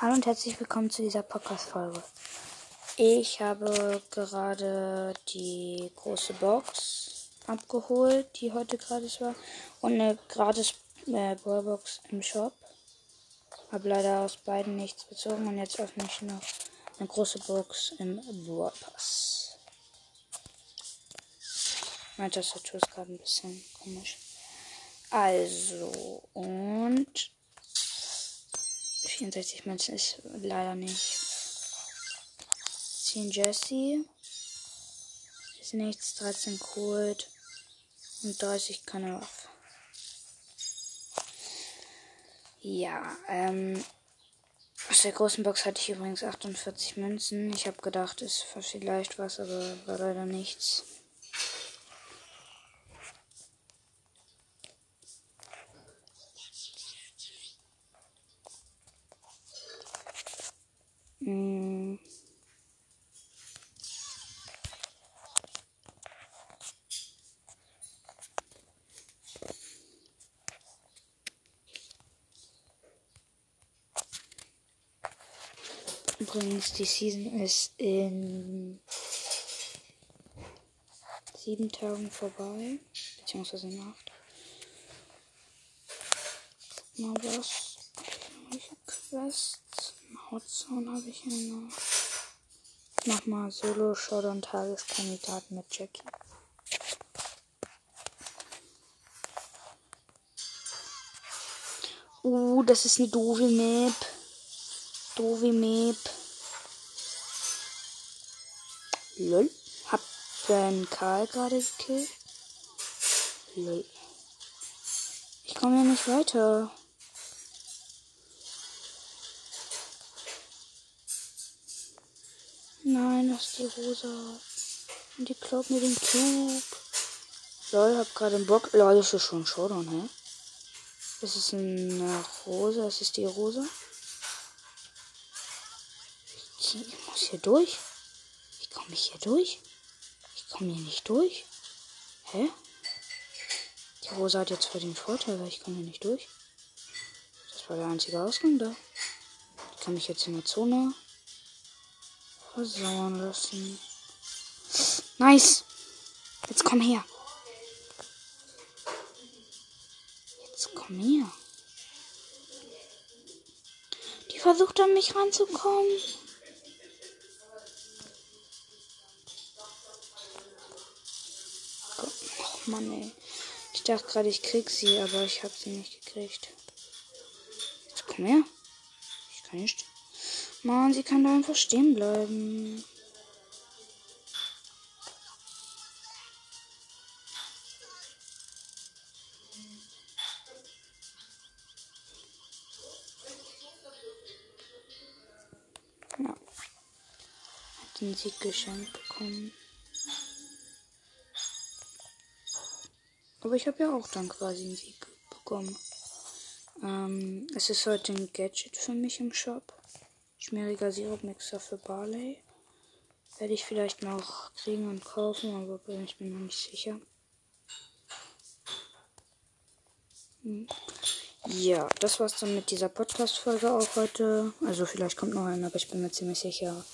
Hallo und herzlich willkommen zu dieser Podcast-Folge. Ich habe gerade die große Box abgeholt, die heute gratis war. Und eine gratis äh, Brawlbox im Shop. Habe leider aus beiden nichts bezogen und jetzt öffne ich noch eine große Box im Brawl Pass. Meine Tastatur ist gerade ein bisschen komisch. Also, und 64 Münzen ist leider nicht. 10 Jesse. Ist nichts. 13 Cold. Und 30 Kanalaf. Ja, ähm. Aus der großen Box hatte ich übrigens 48 Münzen. Ich habe gedacht, es vielleicht was, aber war leider nichts. Mm. Übrigens, die Season ist in sieben Tagen vorbei, beziehungsweise in acht. Mal was. Quests? Hotzone habe ich hier noch. Nochmal Solo Showdown Tageskandidat mit Jackie. Uh, das ist eine doofe Map. Doofe Map. Lol. Hab den Karl gerade gekillt. Lol. Ich komme ja nicht weiter. Nein, das ist die Rosa. Und die klaut mir den Cube. Lol, hab gerade einen Bock. Lol, das ist schon Showdown, hä? Das ist eine Rosa. Das ist die Rosa. Ich, muss hier durch. Ich komme nicht hier durch. Ich komme hier nicht durch. Hä? Die Rosa hat jetzt voll den Vorteil, weil ich komme hier nicht durch. Das war der einzige Ausgang da. Ich kann mich jetzt in der Zone versauen lassen. Nice. Jetzt komm her. Jetzt komm her. Die versucht an mich ranzukommen. Ach Mann, ey. Ich dachte gerade, ich krieg sie, aber ich habe sie nicht gekriegt. Jetzt komm her. Ich kann nicht. Mann, sie kann da einfach stehen bleiben. Ja. Hat den Sieg geschenkt bekommen. Aber ich habe ja auch dann quasi einen Sieg bekommen. Ähm, es ist heute ein Gadget für mich im Shop. Schmieriger Sirupmixer für Barley. Werde ich vielleicht noch kriegen und kaufen, aber ich bin noch nicht sicher. Hm. Ja, das war's dann mit dieser Podcast-Folge auch heute. Also vielleicht kommt noch eine, aber ich bin mir ziemlich sicher,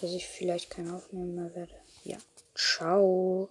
dass ich vielleicht keine aufnehmen mehr werde. Ja, ciao.